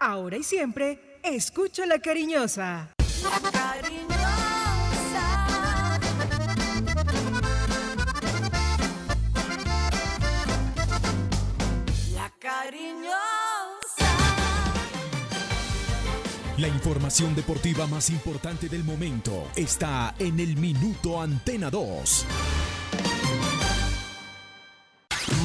Ahora y siempre, escucha la cariñosa. La cariñosa. La cariñosa. La información deportiva más importante del momento está en el Minuto Antena 2.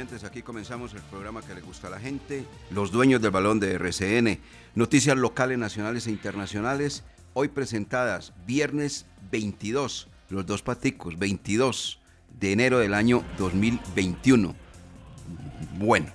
Aquí comenzamos el programa que le gusta a la gente, los dueños del balón de RCN, noticias locales, nacionales e internacionales, hoy presentadas viernes 22, los dos paticos, 22 de enero del año 2021. Bueno,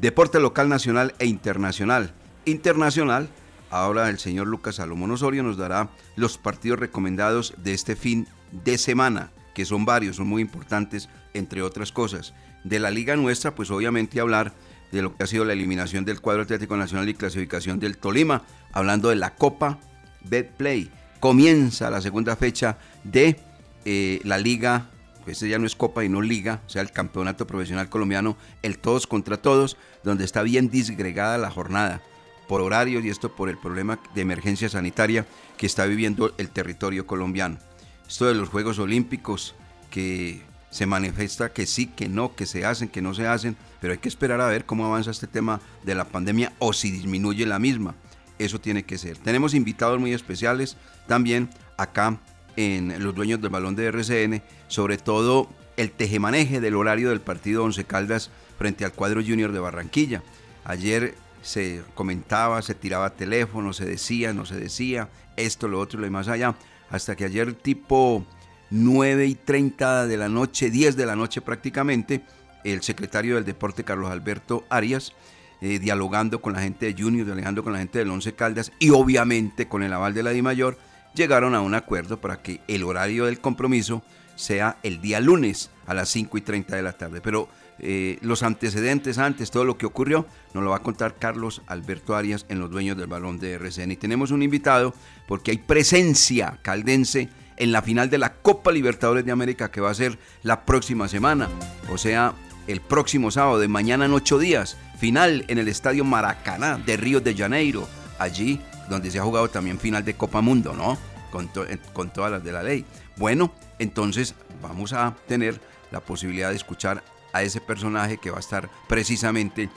deporte local, nacional e internacional. Internacional, ahora el señor Lucas Salomón Osorio nos dará los partidos recomendados de este fin de semana, que son varios, son muy importantes, entre otras cosas. De la liga nuestra, pues obviamente hablar de lo que ha sido la eliminación del cuadro Atlético Nacional y clasificación del Tolima, hablando de la Copa Betplay. Comienza la segunda fecha de eh, la liga, pues ya no es Copa y no Liga, o sea, el campeonato profesional colombiano, el todos contra todos, donde está bien disgregada la jornada por horarios y esto por el problema de emergencia sanitaria que está viviendo el territorio colombiano. Esto de los Juegos Olímpicos que se manifiesta que sí, que no, que se hacen, que no se hacen, pero hay que esperar a ver cómo avanza este tema de la pandemia o si disminuye la misma. Eso tiene que ser. Tenemos invitados muy especiales también acá en los dueños del balón de RCN, sobre todo el tejemaneje del horario del partido Once Caldas frente al cuadro junior de Barranquilla. Ayer se comentaba, se tiraba teléfono, se decía, no se decía, esto, lo otro, lo más allá, hasta que ayer tipo 9 y 30 de la noche, 10 de la noche prácticamente, el secretario del deporte Carlos Alberto Arias, eh, dialogando con la gente de Junior, dialogando con la gente del Once Caldas y obviamente con el aval de la DIMAYOR, llegaron a un acuerdo para que el horario del compromiso sea el día lunes a las 5 y 30 de la tarde. Pero eh, los antecedentes antes, todo lo que ocurrió, nos lo va a contar Carlos Alberto Arias en los dueños del balón de RCN. Y tenemos un invitado porque hay presencia caldense en la final de la Copa Libertadores de América que va a ser la próxima semana. O sea, el próximo sábado, de mañana en ocho días, final en el Estadio Maracaná de Río de Janeiro, allí donde se ha jugado también final de Copa Mundo, ¿no? Con, to- con todas las de la ley. Bueno, entonces vamos a tener la posibilidad de escuchar a ese personaje que va a estar precisamente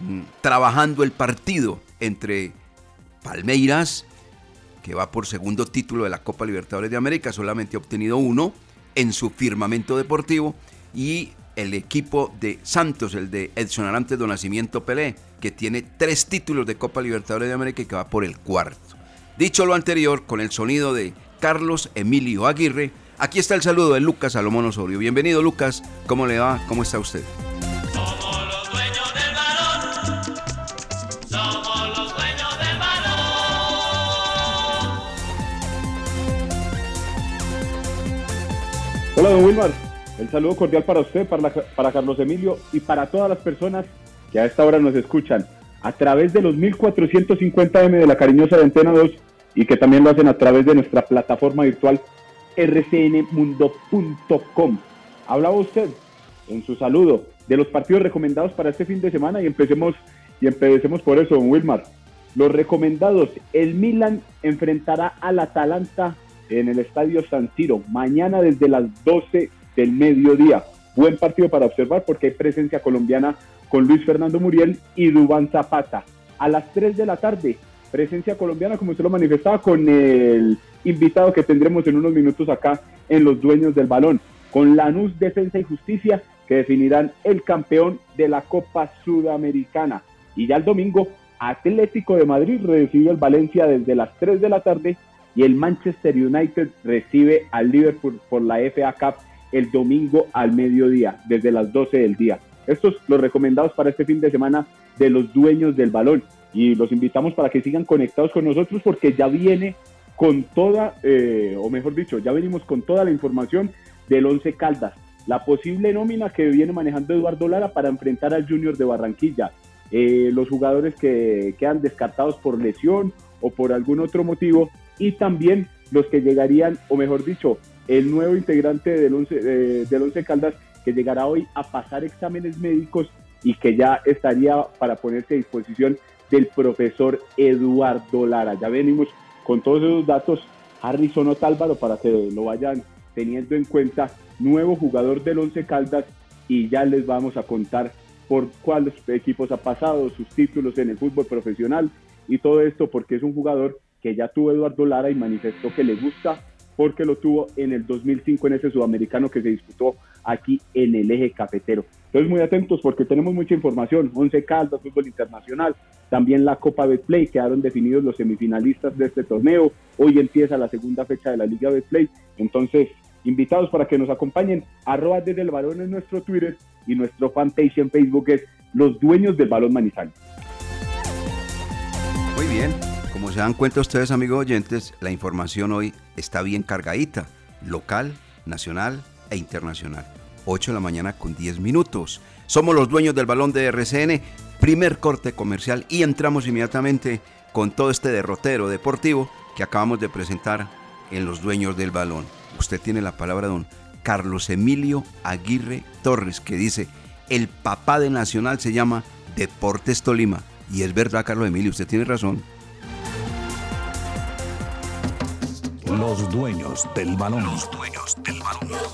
mm, trabajando el partido entre Palmeiras, que va por segundo título de la Copa Libertadores de América, solamente ha obtenido uno en su firmamento deportivo, y el equipo de Santos, el de Edson Arantes do Nacimiento Pelé, que tiene tres títulos de Copa Libertadores de América y que va por el cuarto. Dicho lo anterior, con el sonido de Carlos Emilio Aguirre, aquí está el saludo de Lucas Salomón Osorio. Bienvenido Lucas, ¿cómo le va? ¿Cómo está usted? Hola, don Wilmar. El saludo cordial para usted, para, la- para Carlos Emilio y para todas las personas que a esta hora nos escuchan a través de los 1450M de la cariñosa de Antena 2 y que también lo hacen a través de nuestra plataforma virtual rcnmundo.com. Hablaba usted en su saludo de los partidos recomendados para este fin de semana y empecemos, y empecemos por eso, don Wilmar. Los recomendados, el Milan enfrentará al Atalanta en el Estadio San Siro mañana desde las 12 del mediodía. Buen partido para observar porque hay presencia colombiana con Luis Fernando Muriel y Dubán Zapata. A las 3 de la tarde, presencia colombiana, como usted lo manifestaba, con el invitado que tendremos en unos minutos acá en Los Dueños del Balón, con Lanús Defensa y Justicia, que definirán el campeón de la Copa Sudamericana. Y ya el domingo, Atlético de Madrid recibe el Valencia desde las 3 de la tarde y el Manchester United recibe al Liverpool por la FA Cup el domingo al mediodía, desde las 12 del día. Estos los recomendados para este fin de semana de los dueños del balón. Y los invitamos para que sigan conectados con nosotros porque ya viene con toda, eh, o mejor dicho, ya venimos con toda la información del Once Caldas. La posible nómina que viene manejando Eduardo Lara para enfrentar al Junior de Barranquilla. Eh, los jugadores que quedan descartados por lesión o por algún otro motivo. Y también los que llegarían, o mejor dicho, el nuevo integrante del Once, eh, del once Caldas que llegará hoy a pasar exámenes médicos y que ya estaría para ponerse a disposición del profesor Eduardo Lara. Ya venimos con todos esos datos. Harrison Otálvaro para que lo vayan teniendo en cuenta, nuevo jugador del Once Caldas y ya les vamos a contar por cuáles equipos ha pasado, sus títulos en el fútbol profesional y todo esto porque es un jugador que ya tuvo Eduardo Lara y manifestó que le gusta porque lo tuvo en el 2005 en ese sudamericano que se disputó aquí en el eje cafetero. Entonces muy atentos porque tenemos mucha información, 11 Caldas, fútbol internacional, también la Copa Betplay, quedaron definidos los semifinalistas de este torneo, hoy empieza la segunda fecha de la Liga Betplay, entonces invitados para que nos acompañen, arroba desde el balón en nuestro Twitter y nuestro fanpage en Facebook es Los Dueños del Balón Manizales. Muy bien, como se dan cuenta ustedes amigos oyentes, la información hoy está bien cargadita, local, nacional e internacional. 8 de la mañana con 10 minutos. Somos los dueños del balón de RCN, primer corte comercial y entramos inmediatamente con todo este derrotero deportivo que acabamos de presentar en los dueños del balón. Usted tiene la palabra don Carlos Emilio Aguirre Torres que dice, el papá de Nacional se llama Deportes Tolima. Y es verdad, Carlos Emilio, usted tiene razón. Los dueños del balón. Los dueños del balón.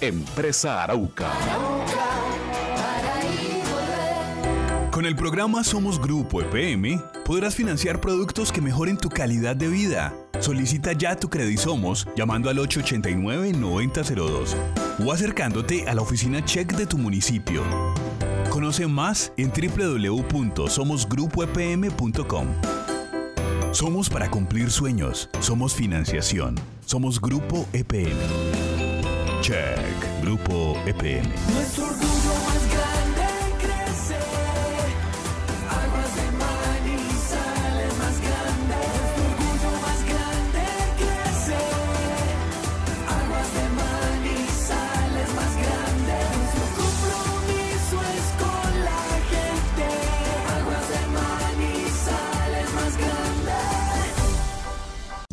Empresa Arauca. Con el programa Somos Grupo EPM podrás financiar productos que mejoren tu calidad de vida. Solicita ya tu Somos llamando al 889-9002 o acercándote a la oficina check de tu municipio. Conoce más en www.somosgrupoepm.com. Somos para cumplir sueños. Somos financiación. Somos Grupo EPM. Check. Grupo EPM.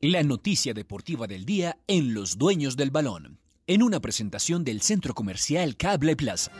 La noticia deportiva del día en Los Dueños del Balón, en una presentación del Centro Comercial Cable Plaza.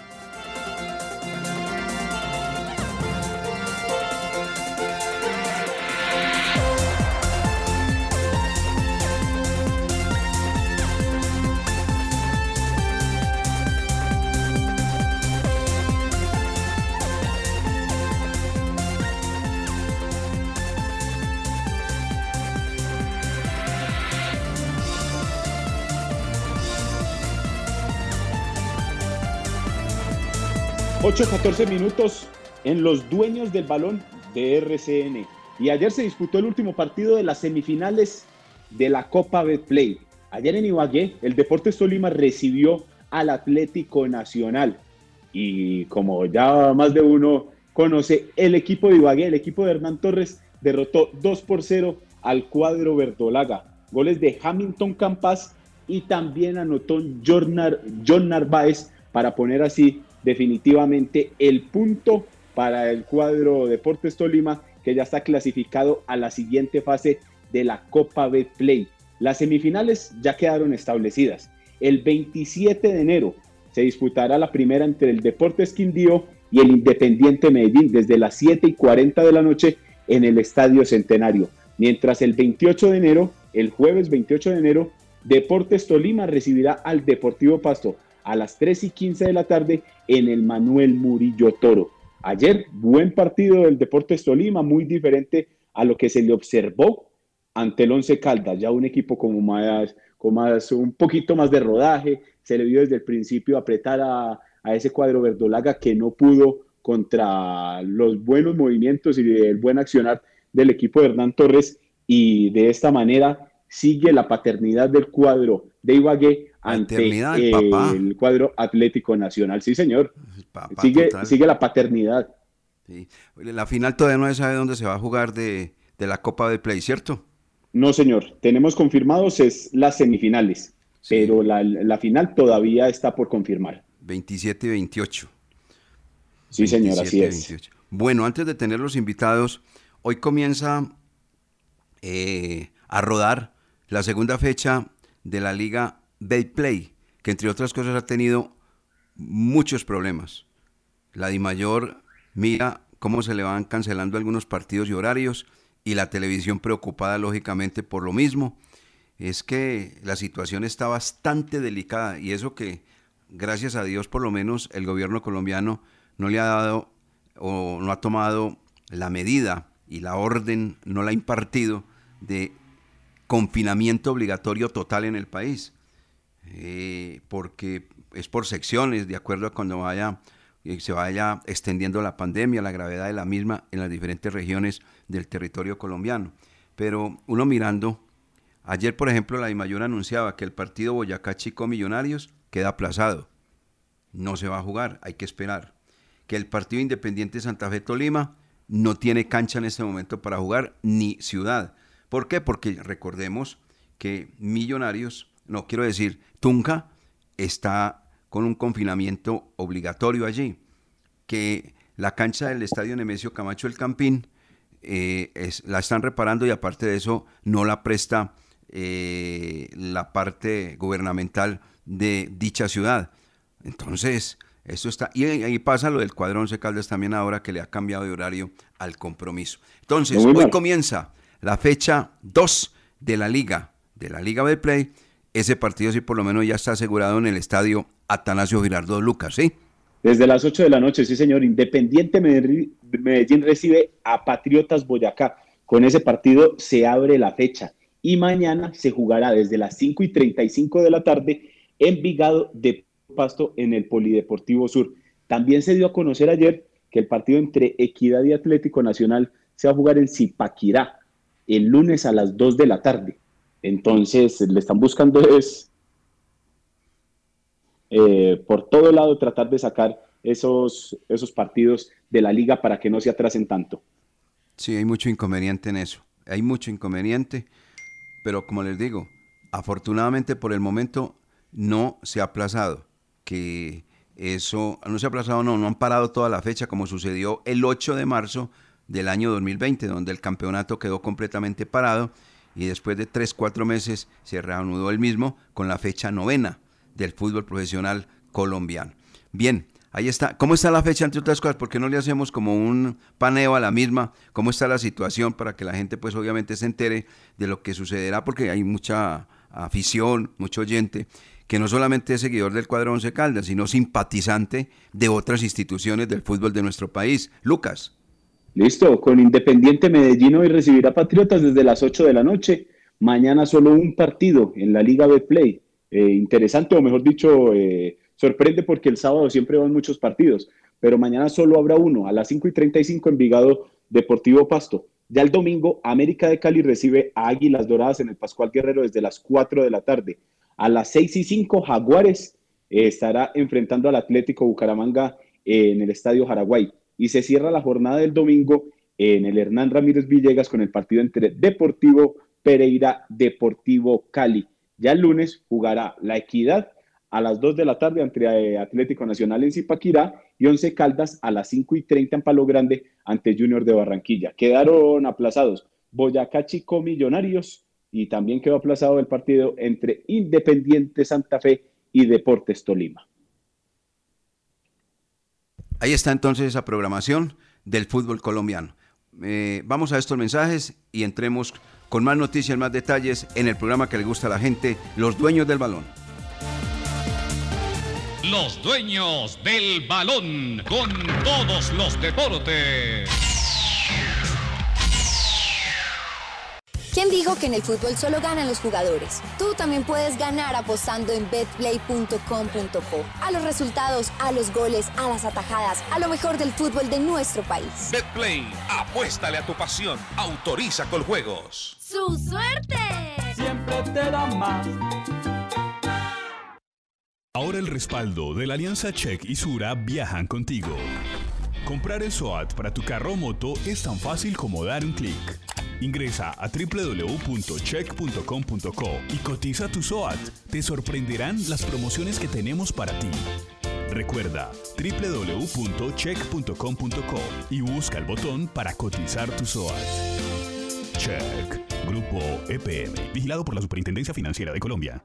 Ocho, 14 minutos en los dueños del balón de RCN. Y ayer se disputó el último partido de las semifinales de la Copa Betplay. Ayer en Ibagué, el Deportes Tolima recibió al Atlético Nacional. Y como ya más de uno conoce, el equipo de Ibagué, el equipo de Hernán Torres, derrotó 2 por 0 al cuadro verdolaga. Goles de Hamilton Campas y también anotó John, John Narváez para poner así definitivamente el punto para el cuadro Deportes Tolima, que ya está clasificado a la siguiente fase de la Copa Betplay. Las semifinales ya quedaron establecidas. El 27 de enero se disputará la primera entre el Deportes Quindío y el Independiente Medellín desde las 7 y 40 de la noche en el Estadio Centenario. Mientras el 28 de enero, el jueves 28 de enero, Deportes Tolima recibirá al Deportivo Pasto a las 3 y 15 de la tarde en el Manuel Murillo Toro. Ayer, buen partido del Deportes Tolima, muy diferente a lo que se le observó ante el Once Caldas, ya un equipo como más, como más, un poquito más de rodaje, se le vio desde el principio apretar a, a ese cuadro verdolaga que no pudo contra los buenos movimientos y el buen accionar del equipo de Hernán Torres y de esta manera sigue la paternidad del cuadro de Ibagué ante el, el, cuadro Atlético Nacional. Sí, señor. sigue, sigue la paternidad. Sí. La final todavía no se sabe dónde se va a jugar de, de, la Copa de Play, ¿cierto? No, señor. Tenemos confirmados es las semifinales, sí. pero la, la, final todavía está por confirmar. 27 y 28. Sí, 27, señor, así 28. es. Bueno, antes de tener los invitados, hoy comienza eh, a rodar la segunda fecha de la Liga Play, que entre otras cosas ha tenido muchos problemas. La DIMAYOR mira cómo se le van cancelando algunos partidos y horarios y la televisión preocupada lógicamente por lo mismo. Es que la situación está bastante delicada y eso que gracias a Dios por lo menos el gobierno colombiano no le ha dado o no ha tomado la medida y la orden no la ha impartido de confinamiento obligatorio total en el país, eh, porque es por secciones, de acuerdo a cuando vaya, eh, se vaya extendiendo la pandemia, la gravedad de la misma en las diferentes regiones del territorio colombiano. Pero uno mirando, ayer por ejemplo la Mayor anunciaba que el partido Boyacá Chico Millonarios queda aplazado, no se va a jugar, hay que esperar. Que el partido Independiente Santa Fe Tolima no tiene cancha en este momento para jugar, ni ciudad. ¿Por qué? Porque recordemos que Millonarios, no quiero decir, Tunca está con un confinamiento obligatorio allí, que la cancha del estadio Nemesio Camacho El Campín eh, es, la están reparando y aparte de eso no la presta eh, la parte gubernamental de dicha ciudad. Entonces, esto está. Y ahí pasa lo del cuadro Once Caldas también ahora que le ha cambiado de horario al compromiso. Entonces, hoy comienza la fecha 2 de la liga, de la Liga Play, ese partido sí por lo menos ya está asegurado en el estadio Atanasio Girardot Lucas, ¿sí? Desde las 8 de la noche, sí señor, Independiente Medellín recibe a Patriotas Boyacá. Con ese partido se abre la fecha y mañana se jugará desde las 5 y 35 de la tarde en Vigado de Pasto en el Polideportivo Sur. También se dio a conocer ayer que el partido entre Equidad y Atlético Nacional se va a jugar en Zipaquirá el lunes a las 2 de la tarde. Entonces, le están buscando es eh, por todo lado tratar de sacar esos, esos partidos de la liga para que no se atrasen tanto. Sí, hay mucho inconveniente en eso. Hay mucho inconveniente, pero como les digo, afortunadamente por el momento no se ha aplazado. Que eso no se ha aplazado, no, no han parado toda la fecha como sucedió el 8 de marzo del año 2020, donde el campeonato quedó completamente parado y después de tres, cuatro meses se reanudó el mismo con la fecha novena del fútbol profesional colombiano. Bien, ahí está. ¿Cómo está la fecha, entre otras cosas? ¿Por qué no le hacemos como un paneo a la misma? ¿Cómo está la situación para que la gente, pues obviamente, se entere de lo que sucederá? Porque hay mucha afición, mucho oyente que no solamente es seguidor del cuadro Once Caldas, sino simpatizante de otras instituciones del fútbol de nuestro país. Lucas. Listo, con Independiente Medellín hoy recibirá Patriotas desde las 8 de la noche. Mañana solo un partido en la Liga Betplay. Eh, interesante, o mejor dicho, eh, sorprende porque el sábado siempre van muchos partidos, pero mañana solo habrá uno, a las 5 y 35 en Vigado Deportivo Pasto. Ya el domingo, América de Cali recibe a Águilas Doradas en el Pascual Guerrero desde las 4 de la tarde. A las 6 y 5, Jaguares eh, estará enfrentando al Atlético Bucaramanga en el Estadio Jaraguay y se cierra la jornada del domingo en el Hernán Ramírez Villegas con el partido entre Deportivo Pereira Deportivo Cali. Ya el lunes jugará la Equidad a las 2 de la tarde ante eh, Atlético Nacional en Zipaquirá y Once Caldas a las 5 y 30 en Palo Grande ante Junior de Barranquilla. Quedaron aplazados Boyacá Chico Millonarios y también quedó aplazado el partido entre Independiente Santa Fe y Deportes Tolima. Ahí está entonces esa programación del fútbol colombiano. Eh, vamos a estos mensajes y entremos con más noticias, más detalles en el programa que le gusta a la gente, Los Dueños del Balón. Los Dueños del Balón, con todos los deportes. ¿Quién dijo que en el fútbol solo ganan los jugadores? Tú también puedes ganar apostando en betplay.com.co. A los resultados, a los goles, a las atajadas, a lo mejor del fútbol de nuestro país. Betplay, apuéstale a tu pasión. Autoriza con juegos. ¡Su suerte! Siempre te da más. Ahora el respaldo de la Alianza Check y Sura viajan contigo. Comprar el SOAT para tu carro o moto es tan fácil como dar un clic. Ingresa a www.check.com.co y cotiza tu SOAT. Te sorprenderán las promociones que tenemos para ti. Recuerda www.check.com.co y busca el botón para cotizar tu SOAT. Check. Grupo EPM. Vigilado por la Superintendencia Financiera de Colombia.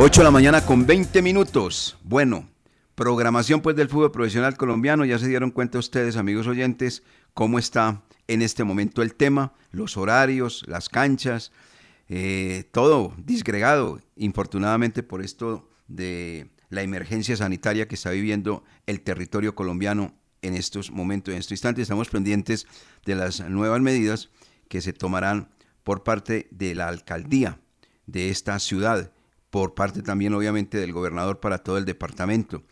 8 de la mañana con 20 minutos. Bueno, programación pues del fútbol profesional colombiano. Ya se dieron cuenta ustedes, amigos oyentes, cómo está en este momento el tema, los horarios, las canchas, eh, todo disgregado, infortunadamente por esto de la emergencia sanitaria que está viviendo el territorio colombiano en estos momentos, en estos instantes. Estamos pendientes de las nuevas medidas que se tomarán por parte de la alcaldía de esta ciudad, por parte también obviamente del gobernador para todo el departamento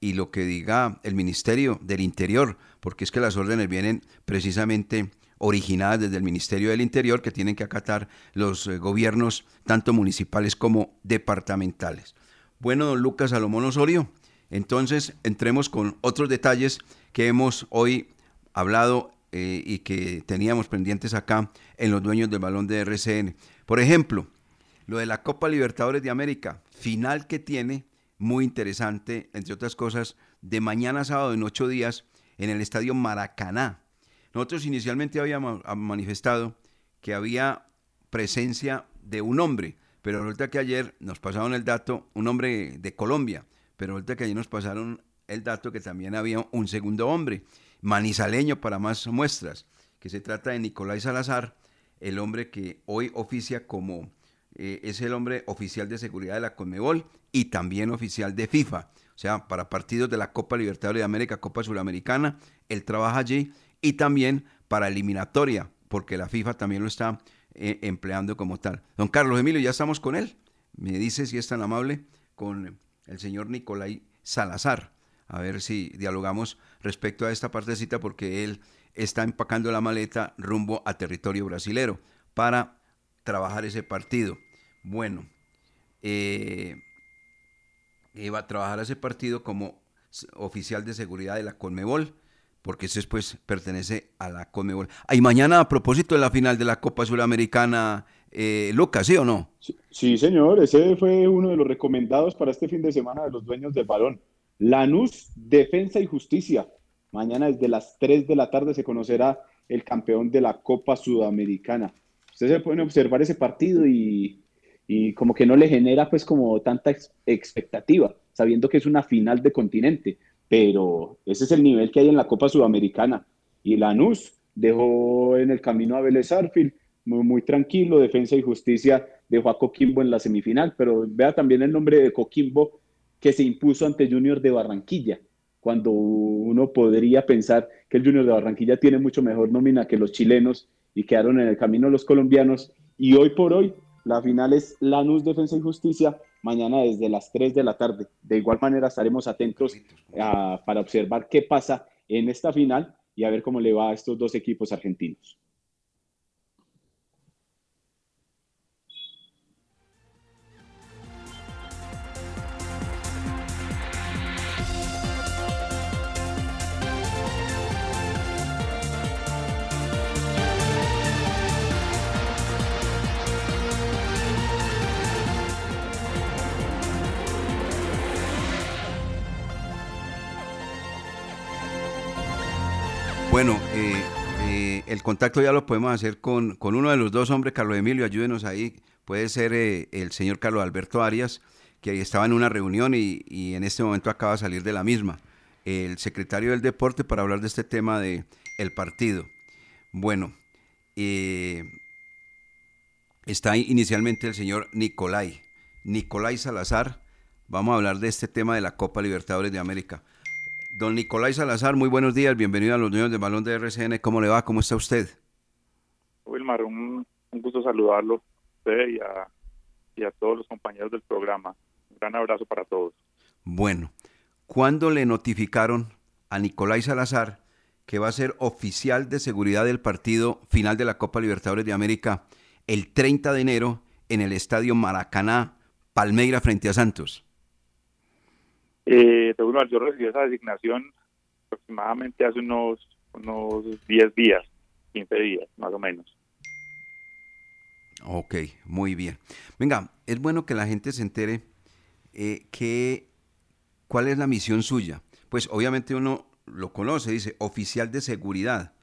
y lo que diga el Ministerio del Interior, porque es que las órdenes vienen precisamente originadas desde el Ministerio del Interior que tienen que acatar los eh, gobiernos tanto municipales como departamentales. Bueno, don Lucas Salomón Osorio, entonces entremos con otros detalles que hemos hoy hablado eh, y que teníamos pendientes acá en los dueños del balón de RCN. Por ejemplo, lo de la Copa Libertadores de América, final que tiene, muy interesante, entre otras cosas, de mañana sábado en ocho días en el estadio Maracaná. Nosotros inicialmente habíamos manifestado que había presencia de un hombre, pero resulta que ayer nos pasaron el dato, un hombre de Colombia, pero resulta que ayer nos pasaron el dato que también había un segundo hombre, manizaleño para más muestras, que se trata de Nicolás Salazar, el hombre que hoy oficia como, eh, es el hombre oficial de seguridad de la Conmebol y también oficial de FIFA. O sea, para partidos de la Copa Libertadores de América, Copa Suramericana, él trabaja allí y también para eliminatoria, porque la FIFA también lo está eh, empleando como tal. Don Carlos Emilio, ya estamos con él. Me dice si es tan amable con el señor Nicolai Salazar. A ver si dialogamos respecto a esta partecita, porque él está empacando la maleta rumbo a territorio brasilero para trabajar ese partido. Bueno, eh, iba a trabajar ese partido como oficial de seguridad de la Conmebol porque ese pues pertenece a la Conmebol. Y mañana a propósito de la final de la Copa Suramericana, eh, Lucas, ¿sí o no? Sí, señor, ese fue uno de los recomendados para este fin de semana de los dueños del balón. Lanús, Defensa y Justicia. Mañana desde las 3 de la tarde se conocerá el campeón de la Copa Sudamericana. Ustedes se pueden observar ese partido y, y como que no le genera pues como tanta expectativa, sabiendo que es una final de continente pero ese es el nivel que hay en la Copa Sudamericana. Y Lanús dejó en el camino a Vélez Arfield, muy, muy tranquilo, Defensa y Justicia dejó a Coquimbo en la semifinal, pero vea también el nombre de Coquimbo que se impuso ante Junior de Barranquilla, cuando uno podría pensar que el Junior de Barranquilla tiene mucho mejor nómina que los chilenos y quedaron en el camino los colombianos. Y hoy por hoy, la final es Lanús Defensa y Justicia mañana desde las 3 de la tarde. De igual manera estaremos atentos para observar qué pasa en esta final y a ver cómo le va a estos dos equipos argentinos. Bueno, eh, eh, el contacto ya lo podemos hacer con, uno de los dos hombres, Carlos Emilio, ayúdenos ahí. Puede ser eh, el señor Carlos Alberto Arias, que estaba en una reunión y, en este momento acaba de salir de la misma. El secretario del deporte para hablar de este tema de partido. Bueno, está inicialmente el señor Nicolai, Nicolai Salazar. Vamos a hablar de este tema de la Copa Libertadores de América. Don Nicolás Salazar, muy buenos días, bienvenido a los niños de balón de RCN. ¿Cómo le va? ¿Cómo está usted? Wilmar, un, gusto saludarlo a usted y a, y a todos los compañeros del programa. Un gran abrazo para todos. Bueno, ¿cuándo le notificaron a Nicolás Salazar que va a ser oficial de seguridad del partido final de la Copa Libertadores de América el 30 de enero en el Estadio Maracaná, Palmeira frente a Santos? Eh, yo recibí esa designación aproximadamente hace unos, unos 10 días, 15 días, más o menos. Ok, muy bien. Venga, es bueno que la gente se entere eh, que, cuál es la misión suya. Pues obviamente uno lo conoce, dice oficial de seguridad,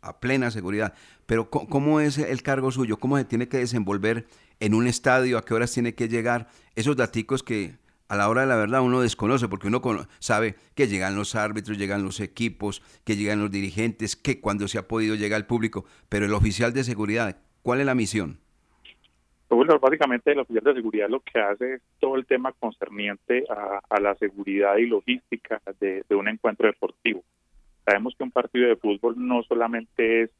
a plena seguridad, pero ¿cómo es el cargo suyo? ¿Cómo se tiene que desenvolver en un estadio? ¿A qué horas tiene que llegar? Esos daticos que a la hora de la verdad uno desconoce, porque uno sabe que llegan los árbitros, llegan los equipos, que llegan los dirigentes, que cuando se ha podido llegar al público, pero el oficial de seguridad, ¿cuál es la misión? Bueno, básicamente el oficial de seguridad lo que hace es todo el tema concerniente a, la seguridad y logística de, un encuentro deportivo. Sabemos que un partido de fútbol no solamente es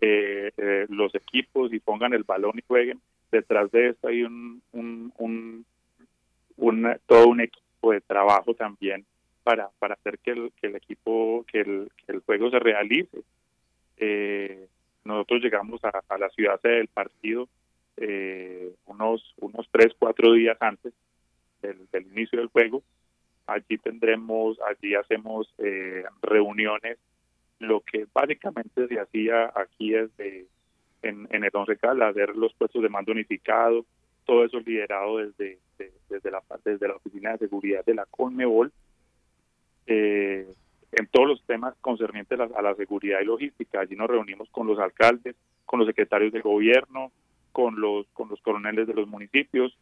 eh, eh, los equipos y pongan el balón y jueguen, detrás de eso hay un, un un, todo un equipo de trabajo también para, para hacer que el, que el equipo, que el, que el juego se realice. Eh, nosotros llegamos a, la ciudad del partido eh, unos, unos tres, cuatro días antes del, inicio del juego. Allí tendremos, allí hacemos eh, reuniones lo que básicamente se hacía aquí es de, en, en el 11 Cal, hacer los puestos de mando unificado, todo eso liderado desde, desde, la, desde la Oficina de Seguridad de la CONMEBOL, eh, en todos los temas concernientes a la, seguridad y logística. Allí nos reunimos con los alcaldes, con los secretarios de gobierno, con los, con los coroneles de los municipios,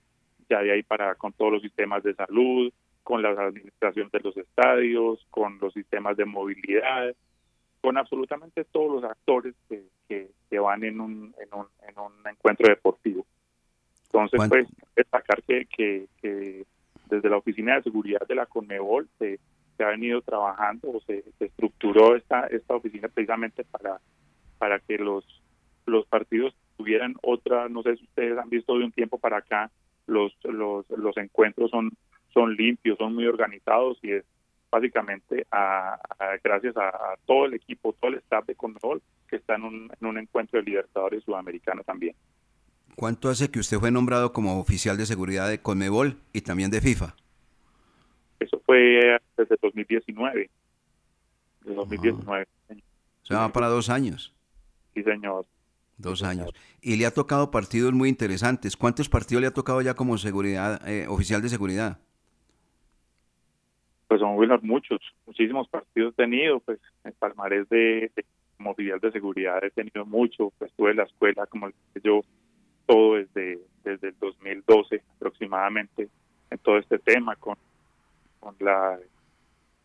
ya de ahí para con todos los sistemas de salud, con la administración de los estadios, con los sistemas de movilidad, con absolutamente todos los actores que, que, van en un, en, un, en un encuentro deportivo. Entonces, pues, destacar que, que, desde la Oficina de Seguridad de la CONMEBOL se, se ha venido trabajando o se, estructuró esta, esta oficina precisamente para, para que los, los partidos tuvieran otra, no sé si ustedes han visto de un tiempo para acá, los, los, los encuentros son, son limpios, son muy organizados y es básicamente a, gracias a, todo el equipo, todo el staff de Conmebol que está en un, en un encuentro de Libertadores Sudamericano también. ¿Cuánto hace que usted fue nombrado como oficial de seguridad de Conmebol y también de FIFA? Eso fue desde 2019. Desde 2019. O sea, va para dos años. Sí, señor. Dos años. Y le ha tocado partidos muy interesantes. ¿Cuántos partidos le ha tocado ya como seguridad eh, oficial de seguridad? pues son muchos, muchísimos partidos he tenido, pues en palmarés de, de como oficial de seguridad he tenido mucho, pues estuve en la escuela, como yo, todo desde, desde el 2012 aproximadamente, en todo este tema, con, con la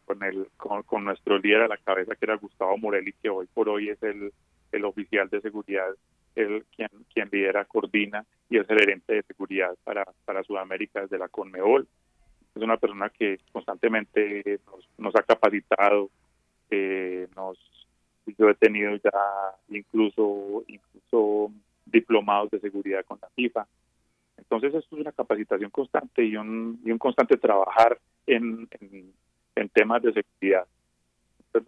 con el con, nuestro líder a la cabeza que era Gustavo Morelli que hoy por hoy es el, el oficial de seguridad el quien quien lidera coordina y es el gerente de seguridad para para Sudamérica desde la Conmebol. Es una persona que constantemente nos, ha capacitado, eh, nos yo he tenido ya incluso incluso diplomados de seguridad con la FIFA. Entonces esto es una capacitación constante y un, y un constante trabajar en, en, temas de seguridad.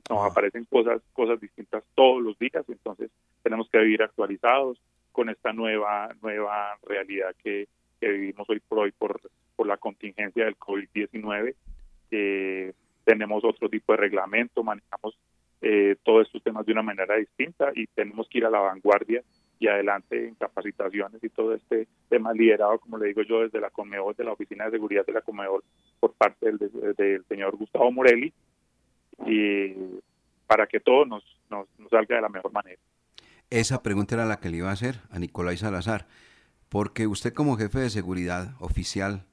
nos aparecen cosas cosas distintas todos los días, entonces tenemos que vivir actualizados con esta nueva nueva realidad que, que vivimos hoy por hoy por por la contingencia del COVID-19. Eh, tenemos otro tipo de reglamento, manejamos eh, todos estos temas de una manera distinta y tenemos que ir a la vanguardia y adelante en capacitaciones y todo este tema liderado, como le digo yo, desde la Conmebol, de la Oficina de Seguridad de la Conmebol, por parte del, del señor Gustavo Morelli, y para que todo nos, nos, nos salga de la mejor manera. Esa pregunta era la que le iba a hacer a Nicolás Salazar, porque usted como jefe de seguridad oficial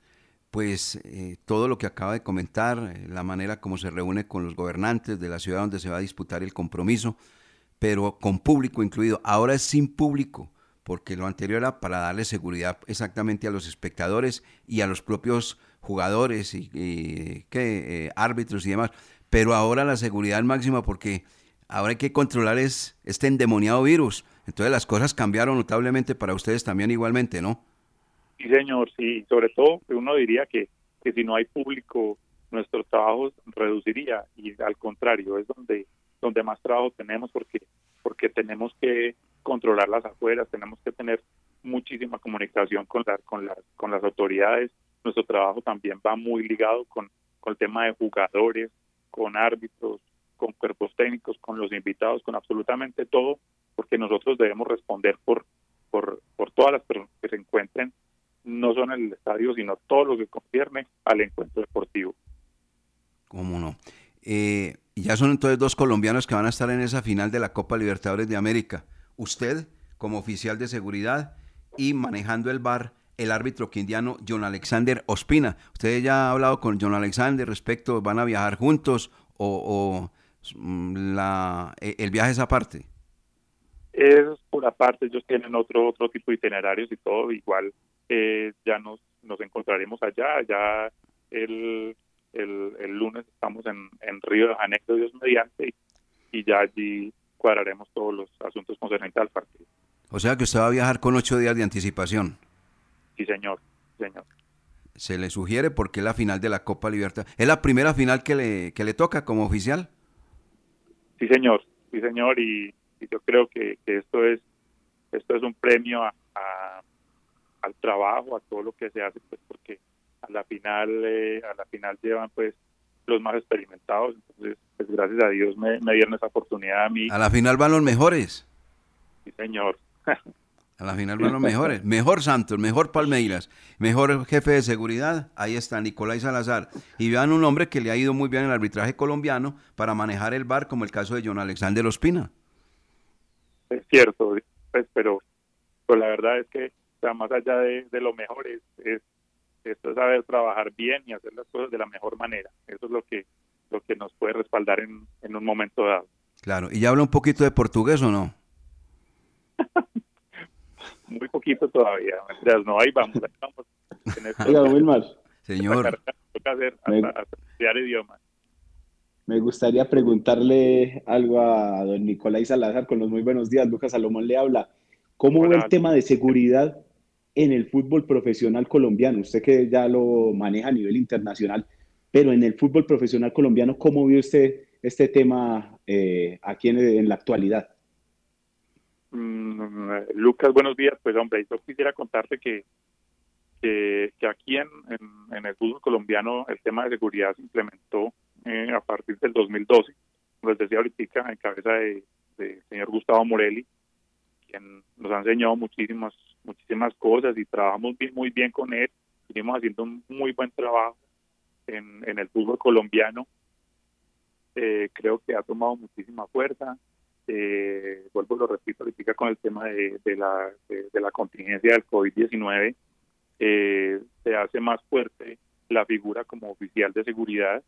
pues eh, todo lo que acaba de comentar, eh, la manera como se reúne con los gobernantes de la ciudad donde se va a disputar el compromiso, pero con público incluido. Ahora es sin público, porque lo anterior era para darle seguridad exactamente a los espectadores y a los propios jugadores y, ¿qué? Eh, árbitros y demás. Pero ahora la seguridad máxima porque ahora hay que controlar es, este endemoniado virus. Entonces las cosas cambiaron notablemente para ustedes también igualmente, ¿no? Sí, señor, sí. Sobre todo, uno diría que, que si no hay público, nuestro trabajo reduciría y al contrario, es donde, donde más trabajo tenemos porque, porque tenemos que controlar las afueras, tenemos que tener muchísima comunicación con, la, con, las, con las autoridades. Nuestro trabajo también va muy ligado con, con el tema de jugadores, con árbitros, con cuerpos técnicos, con los invitados, con absolutamente todo, porque nosotros debemos responder por, por, por todas las personas que se encuentren no son el estadio, sino todo lo que concierne al encuentro deportivo. ¿Cómo no? Eh, ya son entonces dos colombianos que van a estar en esa final de la Copa Libertadores de América. Usted, como oficial de seguridad y manejando el bar, el árbitro quindiano John Alexander Ospina. ¿Usted ya ha hablado con John Alexander respecto, van a viajar juntos o, mm, e, el viaje es aparte? Es por aparte, ellos tienen otro otro tipo de itinerarios y todo, igual eh, ya nos, nos encontraremos allá, ya el, el, lunes estamos en, en, Río de Janeiro, Dios mediante, y, ya allí cuadraremos todos los asuntos concernientes al partido. O sea que usted va a viajar con ocho días de anticipación. Sí, señor, señor. Se le sugiere porque es la final de la Copa Libertad. ¿Es la primera final que le, que le toca como oficial? Sí, señor, sí, señor, y, yo creo que, esto es esto es un premio a al trabajo, a todo lo que se hace, pues porque a la final, eh, a la final llevan pues los más experimentados. Entonces, pues gracias a Dios me, me dieron esa oportunidad a mí. A la final van los mejores. Sí, señor. A la final van los mejores. Mejor Santos, mejor Palmeiras, mejor jefe de seguridad. Ahí está Nicolás Salazar. Y vean un hombre que le ha ido muy bien en el arbitraje colombiano para manejar el bar, como el caso de John Alexander Ospina. Es cierto, pues, pero, pero la verdad es que o sea, más allá de, de lo mejor es, es, esto es saber trabajar bien y hacer las cosas de la mejor manera. Eso es lo que, lo que nos puede respaldar en, en un momento dado. Claro. ¿Y ya habla un poquito de portugués o no? Muy poquito todavía. No, ahí vamos. Ahí vamos. En esto- Oiga, Wilmar, Señor. toca hacer Me- hasta, hasta estudiar idiomas. me gustaría preguntarle algo a don Nicolás Salazar con los muy buenos días. Lucas Salomón le habla. ¿Cómo ve Hola. el tema de seguridad en el fútbol profesional colombiano? Usted que ya lo maneja a nivel internacional, pero en el fútbol profesional colombiano, ¿cómo ve usted este tema eh, aquí en, la actualidad? Mm, Lucas, buenos días. Pues hombre, yo quisiera contarte que, que, aquí en, el fútbol colombiano el tema de seguridad se implementó eh, a partir del 2012, como les decía ahorita, en cabeza de, de señor Gustavo Morelli, quien nos ha enseñado muchísimas, muchísimas cosas y trabajamos bien, muy bien con él. Seguimos haciendo un muy buen trabajo en, en el fútbol colombiano. Eh, creo que ha tomado muchísima fuerza eh, vuelvo lo repito ahorita con el tema de, de la de, de la contingencia del COVID-19 eh, se hace más fuerte la figura como oficial de seguridad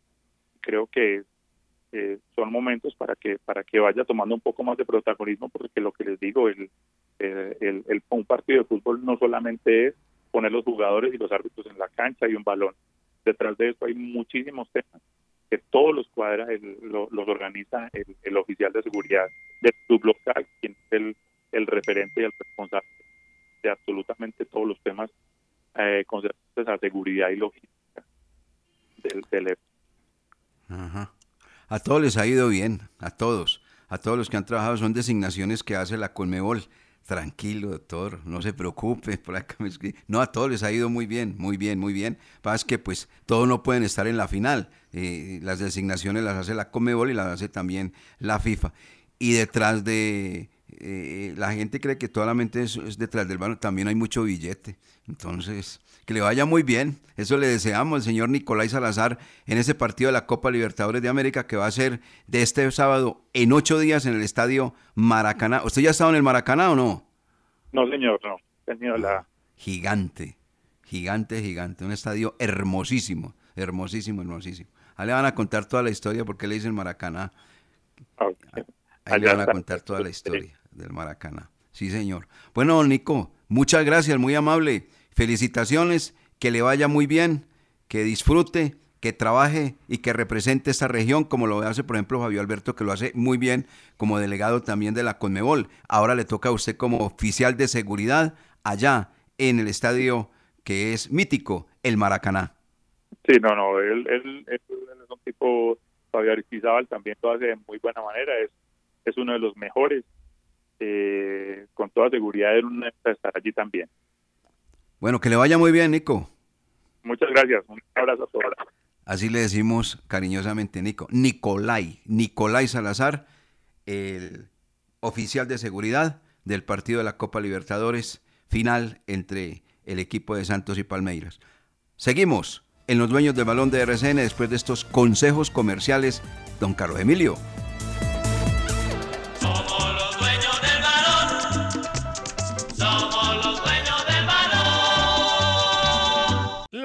creo que eh, son momentos para que para que vaya tomando un poco más de protagonismo porque lo que les digo el, el, un partido de fútbol no solamente es poner los jugadores y los árbitros en la cancha y un balón detrás de eso hay muchísimos temas que todos los cuadra, el- lo- los organiza el, el oficial de seguridad del club local, quien es el, el referente y el responsable de absolutamente todos los temas eh, concernientes a seguridad y logística del, del. Ajá. A todos les ha ido bien, a todos. A todos los que han trabajado son designaciones que hace la Colmebol. Tranquilo, doctor, no se preocupe. Por acá me. No, a todos les ha ido muy bien, muy bien, muy bien. Pasa que pues todos no pueden estar en la final. Eh, las designaciones las hace la Colmebol y las hace también la FIFA. Y detrás de... eh, la gente cree que solamente es, es detrás del balón, también hay mucho billete. Entonces, que le vaya muy bien. Eso le deseamos al señor Nicolás Salazar en ese partido de la Copa Libertadores de América que va a ser de este sábado en ocho días en el estadio Maracaná. ¿Usted ya ha estado en el Maracaná o no? No, señor, no. He tenido la, Gigante, gigante, gigante. Un estadio hermosísimo, hermosísimo, hermosísimo. Ahí le van a contar toda la historia porque le dicen Maracaná. Ahí le van a contar toda la historia del Maracaná. Sí, señor. Bueno, don Nico, muchas gracias, muy amable. Felicitaciones, que le vaya muy bien, que disfrute, que trabaje y que represente esta región como lo hace, por ejemplo, Fabio Alberto, que lo hace muy bien como delegado también de la Conmebol. Ahora le toca a usted como oficial de seguridad allá en el estadio que es mítico, el Maracaná. Sí, no, no, él, es un tipo, también lo hace de muy buena manera, es, es uno de los mejores, eh, con toda seguridad él estar allí también. Bueno, que le vaya muy bien, Nico. Muchas gracias, un abrazo a todos. Así le decimos cariñosamente, Nico. Nicolai, Nicolai Salazar, el oficial de seguridad del partido de la Copa Libertadores, final entre el equipo de Santos y Palmeiras. Seguimos en los dueños del balón de RCN después de estos consejos comerciales, don Carlos Emilio.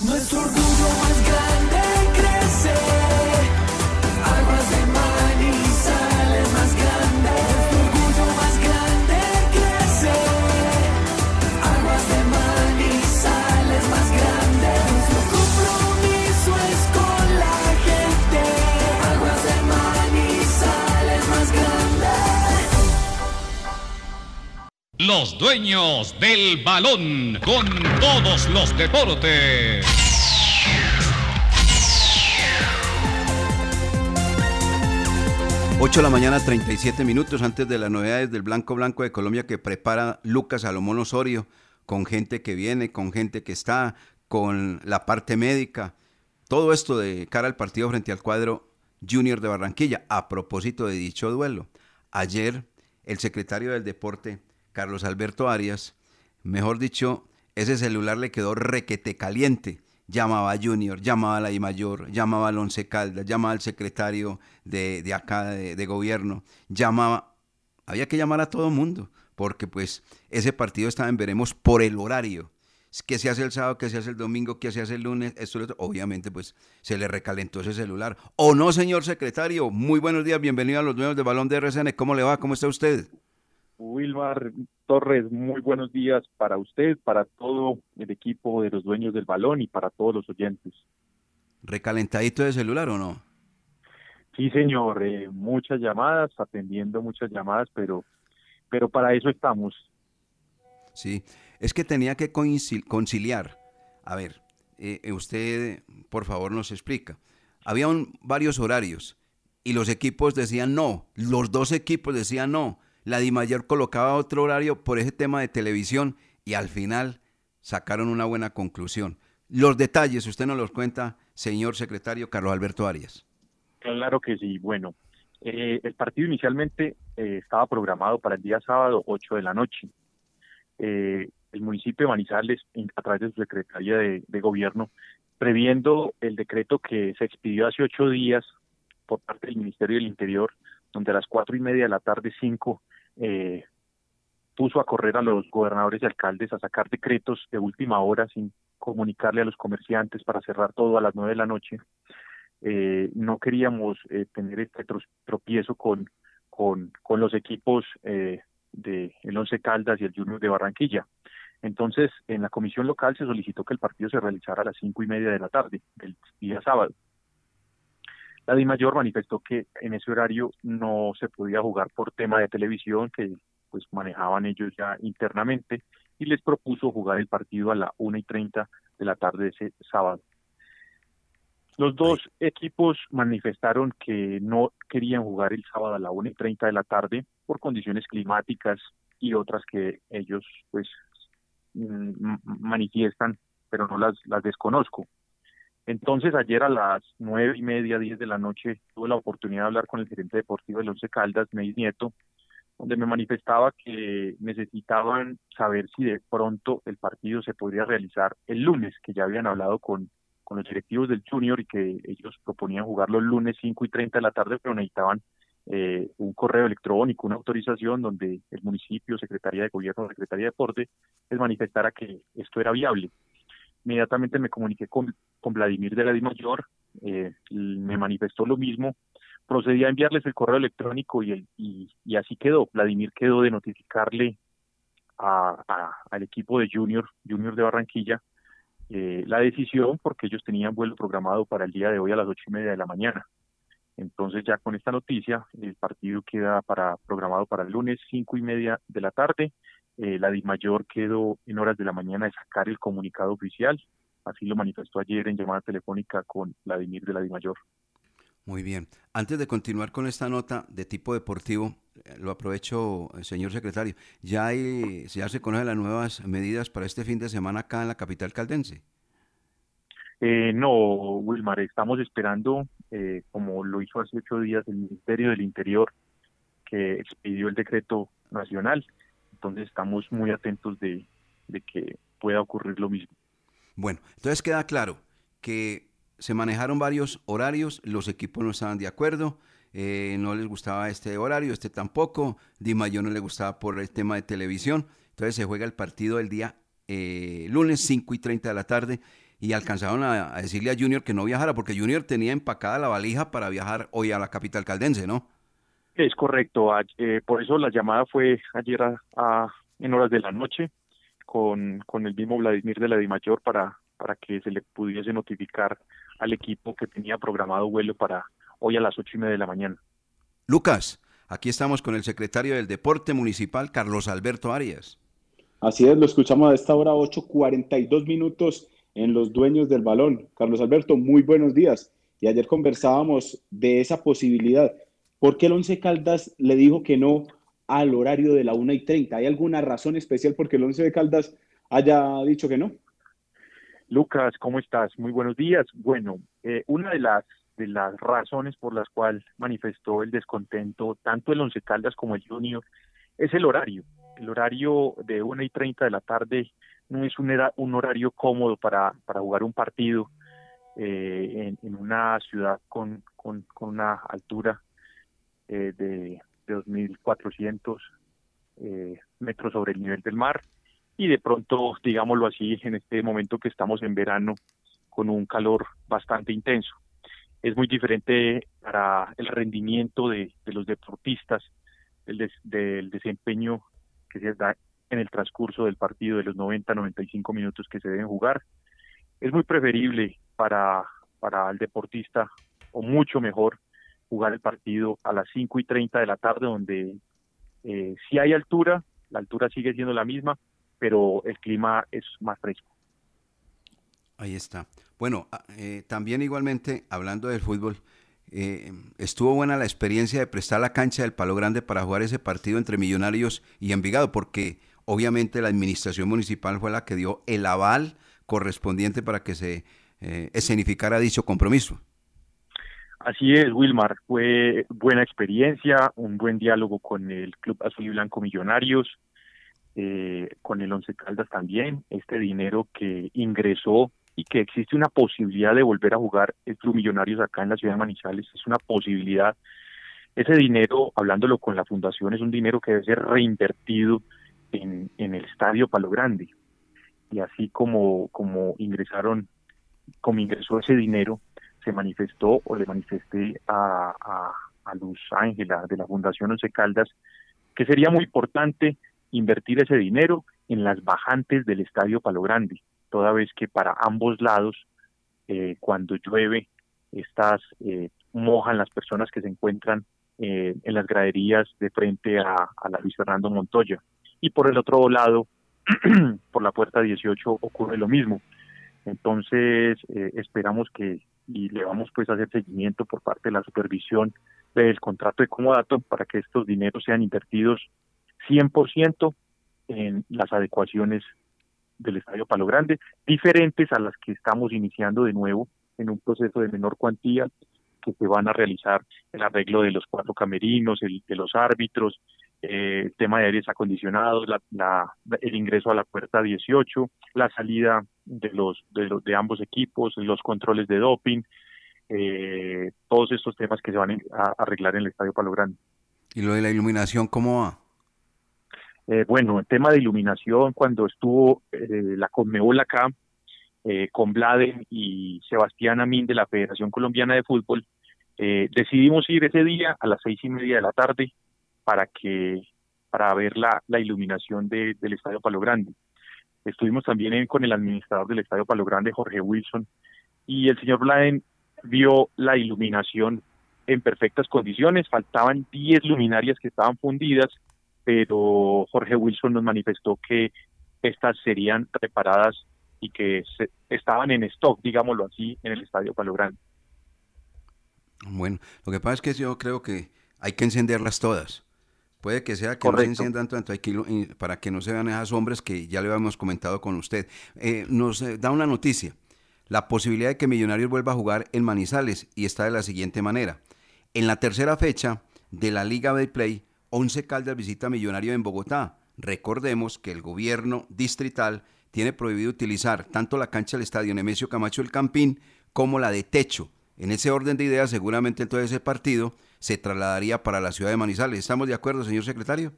Nuestro los dueños del balón con todos los deportes. Ocho de la mañana, 37 minutos antes de las novedades del Blanco Blanco de Colombia que prepara Lucas Salomón Osorio, con gente que viene, con gente que está, con la parte médica. Todo esto de cara al partido frente al cuadro Junior de Barranquilla. A propósito de dicho duelo, ayer el secretario del deporte, Carlos Alberto Arias, mejor dicho, ese celular le quedó requete caliente. Llamaba a Junior, llamaba a la I Mayor, llamaba al Once Caldas, llamaba al secretario de, de acá de, gobierno, llamaba. Había que llamar a todo el mundo, porque pues ese partido estaba en veremos por el horario que se hace el sábado, que se hace el domingo, que se hace el lunes, esto. Obviamente, pues se le recalentó ese celular. ¿O no, señor secretario? Muy buenos días, bienvenido a los nuevos de Balón de RCN. ¿Cómo le va? ¿Cómo está usted? Wilmar Torres, muy buenos días para usted, para todo el equipo de los dueños del balón y para todos los oyentes. ¿Recalentadito de celular o no? Sí, señor, eh, muchas llamadas, atendiendo muchas llamadas, pero, pero para eso estamos. Sí, es que tenía que conciliar. A ver, eh, eh, usted, por favor, nos explica. Había un- varios horarios y los equipos decían no, los dos equipos decían no. La Dimayor colocaba otro horario por ese tema de televisión y al final sacaron una buena conclusión. Los detalles, usted nos los cuenta, señor secretario Carlos Alberto Arias. Claro que sí. Bueno, eh, el partido inicialmente eh, estaba programado para el día sábado 8 de la noche. Eh, el municipio de Manizales, a través de su Secretaría de, de Gobierno, previendo el decreto que se expidió hace ocho días por parte del Ministerio del Interior, donde a las cuatro y media de la tarde, cinco, eh, puso a correr a los gobernadores y alcaldes a sacar decretos de última hora sin comunicarle a los comerciantes para cerrar todo a las nueve de la noche. Eh, no queríamos eh, tener este tro- tropiezo con, con, con los equipos eh, de el Once Caldas y el Junior de Barranquilla. Entonces, en la comisión local se solicitó que el partido se realizara a las cinco y media de la tarde, del día sábado. La DIMAYOR manifestó que en ese horario no se podía jugar por tema de televisión que pues manejaban ellos ya internamente y les propuso jugar el partido a la una y treinta de la tarde de ese sábado. Los dos equipos manifestaron que no querían jugar el sábado a la una y treinta de la tarde por condiciones climáticas y otras que ellos pues mm, manifiestan, pero no las, las desconozco. Entonces ayer a las nueve y media, diez de la noche, tuve la oportunidad de hablar con el gerente deportivo del Once Caldas, Neis Nieto, donde me manifestaba que necesitaban saber si de pronto el partido se podría realizar el lunes, que ya habían hablado con, con los directivos del Junior y que ellos proponían jugarlo el lunes 5 y 30 de la tarde, pero necesitaban eh, un correo electrónico, una autorización donde el municipio, Secretaría de Gobierno, Secretaría de Deporte, les manifestara que esto era viable. Inmediatamente me comuniqué con, con Vladimir de la Dimayor, eh, me manifestó lo mismo, procedí a enviarles el correo electrónico y, el- y, y así quedó. Vladimir quedó de notificarle a, a- al equipo de Junior, Junior de Barranquilla, eh, la decisión porque ellos tenían vuelo programado para el día de hoy a las ocho y media de la mañana. Entonces ya con esta noticia el partido queda para programado para el lunes cinco y media de la tarde. Eh, la DIMAYOR quedó en horas de la mañana de sacar el comunicado oficial. Así lo manifestó ayer en llamada telefónica con Vladimir de la DIMAYOR. Muy bien. Antes de continuar con esta nota de tipo deportivo, eh, lo aprovecho, eh, señor secretario. ¿Ya, hay, ya se conocen las nuevas medidas para este fin de semana acá en la capital caldense? Eh, no, Wilmar, estamos esperando, eh, como lo hizo hace ocho días el Ministerio del Interior, que expidió el decreto nacional. Entonces estamos muy atentos de, que pueda ocurrir lo mismo. Bueno, entonces queda claro que se manejaron varios horarios, los equipos no estaban de acuerdo, eh, no les gustaba este horario, este tampoco, Di Mayor no le gustaba por el tema de televisión, entonces se juega el partido el día eh, lunes 5 y 30 de la tarde y alcanzaron a, a decirle a Junior que no viajara porque Junior tenía empacada la valija para viajar hoy a la capital caldense, ¿no? Es correcto, eh, por eso la llamada fue ayer a, a- en horas de la noche con, con el mismo Vladimir de la Dimayor para, para que se le pudiese notificar al equipo que tenía programado vuelo para hoy a las ocho y media de la mañana. Lucas, aquí estamos con el secretario del Deporte Municipal, Carlos Alberto Arias. Así es, lo escuchamos a esta hora 8.42 minutos en Los Dueños del Balón. Carlos Alberto, muy buenos días. Y ayer conversábamos de esa posibilidad. ¿Por qué el Once Caldas le dijo que no al horario de la 1 y 30? ¿Hay alguna razón especial porque el Once de Caldas haya dicho que no? Lucas, ¿cómo estás? Muy buenos días. Bueno, eh, una de las de las razones por las cuales manifestó el descontento tanto el Once Caldas como el Junior es el horario. El horario de 1 y 30 de la tarde no es un, era- un horario cómodo para, para jugar un partido eh, en, en una ciudad con, con, con una altura eh, de, de 2.400 eh, metros sobre el nivel del mar y de pronto, digámoslo así, en este momento que estamos en verano con un calor bastante intenso. Es muy diferente para el rendimiento de, de los deportistas, el des- del desempeño que se da en el transcurso del partido de los 90-95 minutos que se deben jugar. Es muy preferible para, para el deportista, o mucho mejor, jugar el partido a las 5 y 30 de la tarde, donde eh, si hay altura, la altura sigue siendo la misma, pero el clima es más fresco. Ahí está. Bueno, a- eh, también igualmente, hablando del fútbol, eh, estuvo buena la experiencia de prestar la cancha del Palo Grande para jugar ese partido entre Millonarios y Envigado, porque obviamente la administración municipal fue la que dio el aval correspondiente para que se eh, escenificara dicho compromiso. Así es, Wilmar, fue buena experiencia, un buen diálogo con el Club Azul y Blanco Millonarios, eh, con el Once Caldas también, este dinero que ingresó y que existe una posibilidad de volver a jugar el Club Millonarios acá en la ciudad de Manizales, es una posibilidad. Ese dinero, hablándolo con la fundación, es un dinero que debe ser reinvertido en, el Estadio Palo Grande. Y así como ingresaron, como ingresó ese dinero, se manifestó o le manifesté a, Luz Ángela de la Fundación Once Caldas que sería muy importante invertir ese dinero en las bajantes del Estadio Palo Grande, toda vez que para ambos lados, eh, cuando llueve, estas eh, mojan las personas que se encuentran eh, en las graderías de frente a, a la Luis Fernando Montoya. Y por el otro lado, por la puerta 18 ocurre lo mismo. Entonces, eh, esperamos que, y le vamos pues a hacer seguimiento por parte de la supervisión del contrato de comodato para que estos dineros sean invertidos 100% en las adecuaciones del Estadio Palo Grande, diferentes a las que estamos iniciando de nuevo en un proceso de menor cuantía que se van a realizar el arreglo de los cuatro camerinos, el de los árbitros, eh, el tema de aires acondicionados, la, la- el ingreso a la puerta 18, la salida de los de, los, de ambos equipos, los controles de doping, eh, todos estos temas que se van a arreglar en el Estadio Palo Grande. ¿Y lo de la iluminación cómo va? Eh, bueno, el tema de iluminación, cuando estuvo eh, la Conmebol acá, eh, con Bladen y Sebastián Amin de la Federación Colombiana de Fútbol, eh, decidimos ir ese día a las seis y media de la tarde para que para ver la, la iluminación de- del Estadio Palo Grande. Estuvimos también con el administrador del Estadio Palo Grande, Jorge Wilson, y el señor Bladen vio la iluminación en perfectas condiciones, faltaban 10 luminarias que estaban fundidas, pero Jorge Wilson nos manifestó que estas serían reparadas y que se- estaban en stock, digámoslo así, en el Estadio Palo Grande. Bueno, lo que pasa es que yo creo que hay que encenderlas todas. Puede que sea que no se enciendan tanto para que no se vean esas sombras que ya le habíamos comentado con usted. Eh, nos eh, da una noticia. La posibilidad de que Millonarios vuelva a jugar en Manizales y está de la siguiente manera. En la tercera fecha de la Liga Betplay, 11 Caldas visita a Millonario en Bogotá. Recordemos que el gobierno distrital tiene prohibido utilizar tanto la cancha del estadio Nemesio Camacho El Campín como la de techo. En ese orden de ideas, seguramente entonces ese partido se trasladaría para la ciudad de Manizales. ¿Estamos de acuerdo, señor secretario?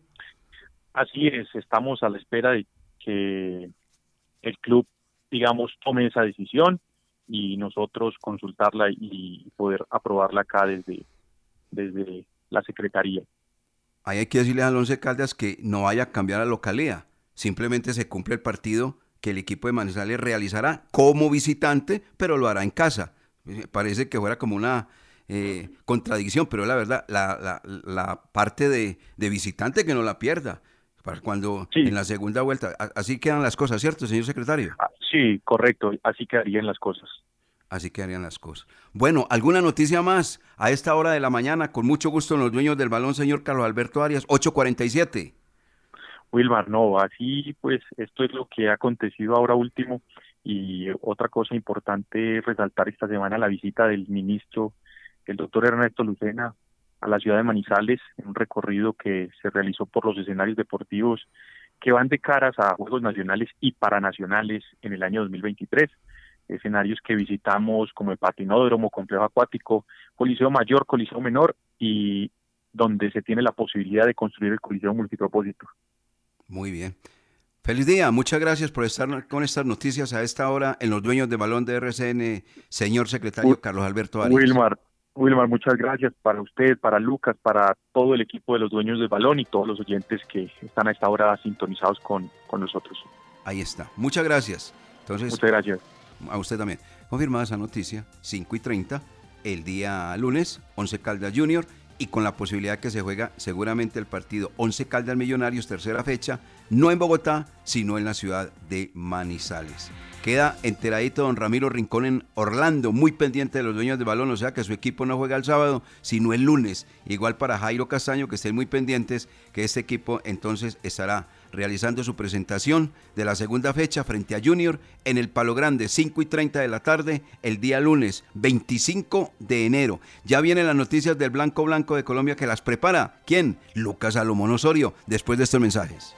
Así es, estamos a la espera de que el club, digamos, tome esa decisión y nosotros consultarla y poder aprobarla acá desde, desde la Secretaría. Ahí hay que decirle al Once Caldas que no vaya a cambiar la localidad. Simplemente se cumple el partido que el equipo de Manizales realizará como visitante, pero lo hará en casa. Eh, Parece que fuera como una eh, contradicción, pero la verdad, la, la- la parte de, de visitante que no la pierda. para cuando en la segunda vuelta. Así quedan las cosas, ¿cierto, señor secretario? Sí, correcto, así quedarían las cosas. Así quedarían las cosas. Bueno, ¿alguna noticia más a esta hora de la mañana? Con mucho gusto en los dueños del balón, señor Carlos Alberto Arias, 847. Wilmar, no, así pues esto es lo que ha acontecido ahora último y otra cosa importante es resaltar esta semana la visita del ministro, el doctor Ernesto Lucena, a la ciudad de Manizales, en un recorrido que se realizó por los escenarios deportivos que van de caras a Juegos Nacionales y Paranacionales en el año 2023. Escenarios que visitamos como el patinódromo, complejo acuático, coliseo mayor, coliseo menor y donde se tiene la posibilidad de construir el coliseo multipropósito. Muy bien. Feliz día, muchas gracias por estar con estas noticias a esta hora en los dueños de balón de RCN, señor secretario Carlos Alberto Arias. Wilmar, Wilmar, muchas gracias para usted, para Lucas, para todo el equipo de los dueños del balón y todos los oyentes que están a esta hora sintonizados con, con nosotros. Ahí está. Muchas gracias. Entonces, Muchas gracias. A usted también. Confirmada esa noticia, 5 y 30, el día lunes, 11 Caldas Junior, y con la posibilidad que se juega seguramente el partido 11 Caldas Millonarios, tercera fecha, no en Bogotá, sino en la ciudad de Manizales. Queda enteradito don Ramiro Rincón en Orlando, muy pendiente de los dueños del balón, o sea que su equipo no juega el sábado, sino el lunes. Igual para Jairo Castaño, que estén muy pendientes, que este equipo entonces estará realizando su presentación de la segunda fecha frente a Junior en el Palo Grande, 5 y 30 de la tarde, el día lunes 25 de enero. Ya vienen las noticias del Blanco Blanco de Colombia que las prepara. ¿Quién? Lucas Salomón Osorio, después de estos mensajes.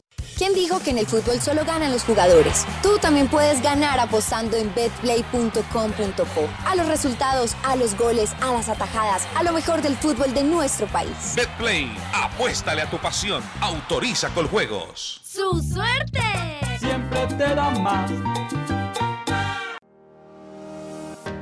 ¿Quién dijo que en el fútbol solo ganan los jugadores? Tú también puedes ganar apostando en betplay.com.co. A los resultados, a los goles, a las atajadas, a lo mejor del fútbol de nuestro país. BetPlay, apuéstale a tu pasión, autoriza con juegos. ¡Su suerte! Siempre te da más.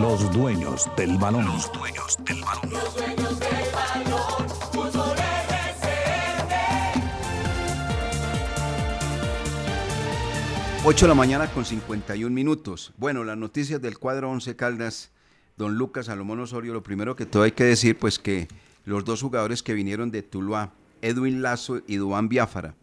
Los dueños del balón. Los dueños del balón. Los dueños del balón. Fútbol RCN. 8 de la mañana con 51 minutos. Bueno, las noticias del cuadro 11 Caldas, don Lucas Salomón Osorio, lo primero que todo hay que decir, pues que los dos jugadores que vinieron de Tuluá, Edwin Lazo y Duan Biafara,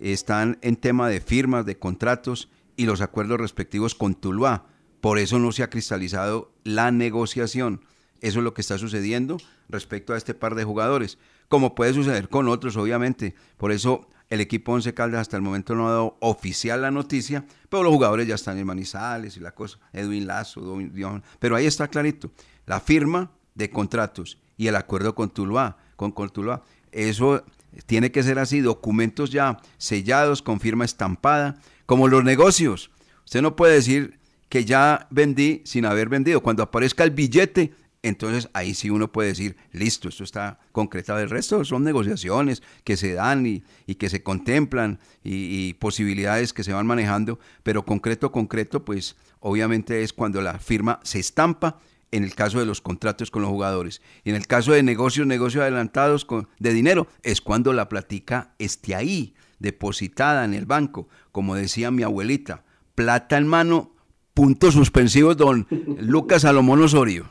están en tema de firmas, de contratos y los acuerdos respectivos con Tuluá. Por eso no se ha cristalizado la negociación. Eso es lo que está sucediendo respecto a este par de jugadores, como puede suceder con otros, obviamente. Por eso el equipo Once Caldas hasta el momento no ha dado oficial la noticia, pero los jugadores ya están en Manizales y la cosa. Edwin Lazo, Dion- pero ahí está clarito. La firma de contratos y el acuerdo con Tuluá, con, con Tuluá. Eso tiene que ser así, documentos ya sellados con firma estampada, como los negocios. Usted no puede decir que ya vendí sin haber vendido. Cuando aparezca el billete, entonces ahí sí uno puede decir, listo, esto está concretado. El resto son negociaciones que se dan y, y que se contemplan y, posibilidades que se van manejando, pero concreto, concreto, pues obviamente es cuando la firma se estampa en el caso de los contratos con los jugadores. Y en el caso de negocios, negocios adelantados de dinero, es cuando la platica esté ahí, depositada en el banco. Como decía mi abuelita, plata en mano, puntos suspensivos, don Lucas Salomón Osorio.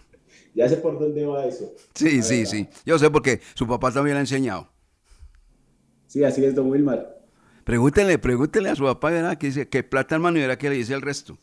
Ya sé por dónde va eso. Sí, sí, sí. Yo sé porque su papá también le ha enseñado. Sí, así es, don Wilmar. Pregúntenle, pregúntenle a su papá, ¿verdad? Que dice que plata en mano y verá que le dice el resto.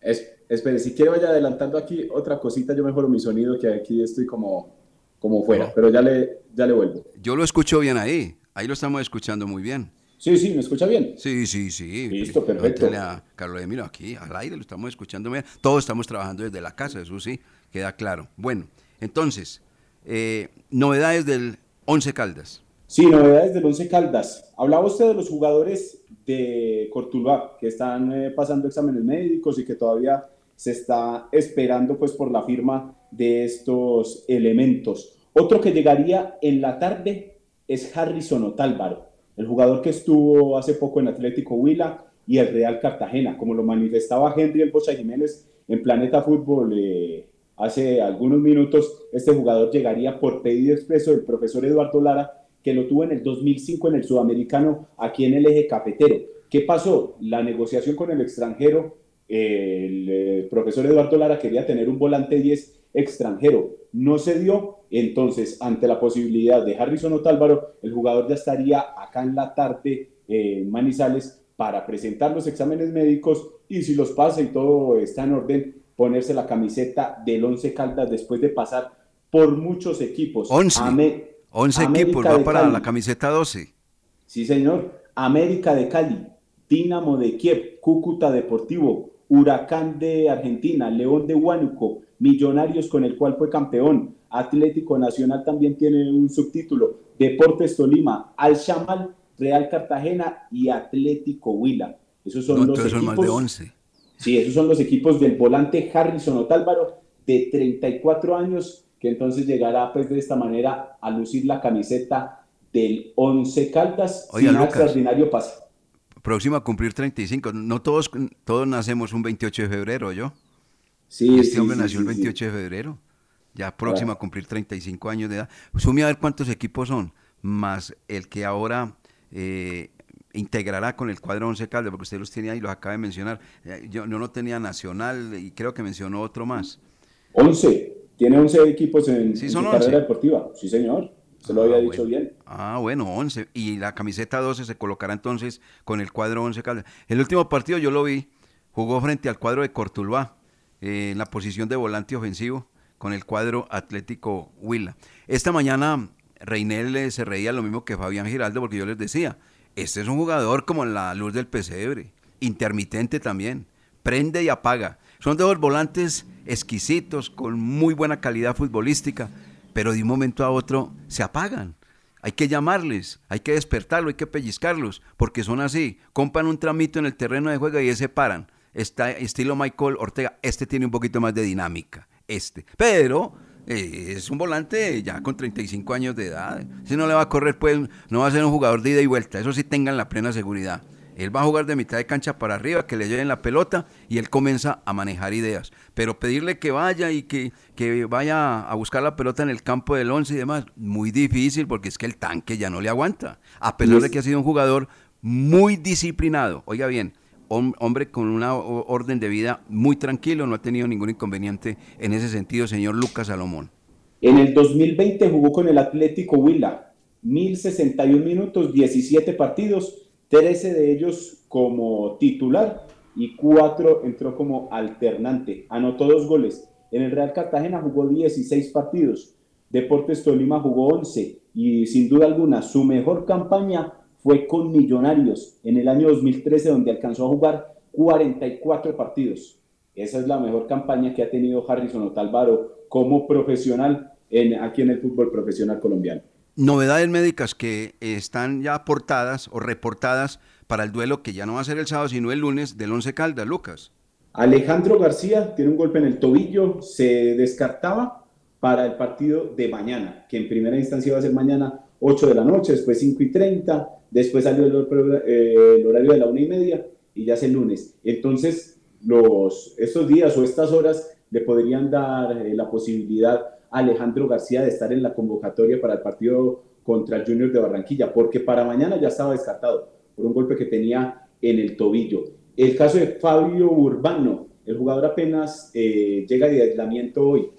Es, espere, si quiere vaya adelantando aquí otra cosita, yo mejoro mi sonido, que aquí estoy como, como fuera, pero ya le, ya le vuelvo. Yo lo escucho bien ahí. Ahí lo estamos escuchando muy bien. Sí, sí, ¿me escucha bien? Sí, sí, sí. Listo, perfecto. A Carlos Emilio aquí, al aire, lo estamos escuchando bien. Todos estamos trabajando desde la casa, eso sí, queda claro. Bueno, entonces, eh, novedades del Once Caldas. Sí, novedades del Once Caldas. Hablaba usted de los jugadores de Cortuluá que están eh, pasando exámenes médicos y que todavía se está esperando pues por la firma de estos elementos. Otro que llegaría en la tarde es Harrison Otálvaro, el jugador que estuvo hace poco en Atlético Huila y el Real Cartagena, como lo manifestaba Henry El Bocha Jiménez en Planeta Fútbol eh, hace algunos minutos, este jugador llegaría por pedido expreso del profesor Eduardo Lara, que lo tuvo en el 2005 en el Sudamericano, aquí en el eje cafetero. ¿Qué pasó? La negociación con el extranjero, el eh, profesor Eduardo Lara quería tener un volante 10 extranjero, no se dio, entonces ante la posibilidad de Harrison Otálvaro, el jugador ya estaría acá en la tarde eh, en Manizales para presentar los exámenes médicos y si los pasa y todo está en orden, ponerse la camiseta del Once Caldas después de pasar por muchos equipos. 11. Ame- 11 América equipos, va para Cali. la camiseta 12. Sí, señor. América de Cali, Dinamo de Kiev, Cúcuta Deportivo, Huracán de Argentina, León de Huánuco, Millonarios con el cual fue campeón, Atlético Nacional también tiene un subtítulo, Deportes Tolima, Al Shamal, Real Cartagena y Atlético Huila. Esos son No, los entonces son equipos. más de 11. Sí, esos son los equipos del volante Harrison Otálvaro, de 34 años, que entonces llegará pues de esta manera a lucir la camiseta del Once Caldas. Oiga, si nada Lucas. extraordinario pasa. Próximo a cumplir 35. No todos, todos nacemos un 28 de febrero, ¿yo? Sí, Este sí, hombre sí, nació sí, el sí. 28 de febrero. Ya próximo a cumplir 35 años de edad. Sume a ver cuántos equipos son, más el que ahora eh, integrará con el cuadro 11 Caldas, porque usted los tenía y los acaba de mencionar. Eh, Yo, yo no tenía Nacional y creo que mencionó otro más. 11. Tiene 11 equipos en, en su 11. carrera deportiva. Sí, señor. Se lo había dicho bien. Ah, bueno, 11. Y la camiseta 12 se colocará entonces con el cuadro 11 Caldas. El último partido yo lo vi, jugó frente al cuadro de Cortuluá, eh, en la posición de volante ofensivo, con el cuadro Atlético Huila. Esta mañana Reinel eh, se reía lo mismo que Fabián Giraldo, porque yo les decía, este es un jugador como la luz del pesebre, intermitente también, prende y apaga. Son de los volantes exquisitos, con muy buena calidad futbolística, pero de un momento a otro se apagan. Hay que llamarles, hay que despertarlos, hay que pellizcarlos, porque son así. Compran un tramito en el terreno de juego y ese paran. Está estilo Michael Ortega. Este tiene un poquito más de dinámica, este. Pero eh, es un volante ya con 35 años de edad. Si no le va a correr, pues no va a ser un jugador de ida y vuelta. Eso sí tengan la plena seguridad. Él va a jugar de mitad de cancha para arriba, que le lleven la pelota y él comienza a manejar ideas. Pero pedirle que vaya y que, que vaya a buscar la pelota en el campo del 11 y demás, muy difícil porque es que el tanque ya no le aguanta. A pesar de que ha sido un jugador muy disciplinado. Oiga bien, hom- hombre con una orden de vida muy tranquilo, no ha tenido ningún inconveniente en ese sentido, señor Lucas Salomón. En el 2020 jugó con el Atlético Huila. 1061 minutos, 17 partidos, 13 de ellos como titular y 4 entró como alternante. Anotó dos goles. En el Real Cartagena jugó 16 partidos. Deportes Tolima jugó 11 y sin duda alguna su mejor campaña fue con Millonarios en el año 2013 donde alcanzó a jugar 44 partidos. Esa es la mejor campaña que ha tenido Harrison Otálvaro como profesional aquí en el fútbol profesional colombiano. Novedades médicas que están ya aportadas o reportadas para el duelo que ya no va a ser el sábado, sino el lunes del Once Caldas, Lucas. Alejandro García tiene un golpe en el tobillo, se descartaba para el partido de mañana, que en primera instancia iba a ser mañana 8 de la noche, después 5 y 30, después salió eh, el horario de la una y media y ya es el lunes. Entonces, los, estos días o estas horas le podrían dar eh, la posibilidad Alejandro García de estar en la convocatoria para el partido contra el Junior de Barranquilla, porque para mañana ya estaba descartado por un golpe que tenía en el tobillo. El caso de Fabio Urbano, el jugador apenas eh, llega de aislamiento hoy,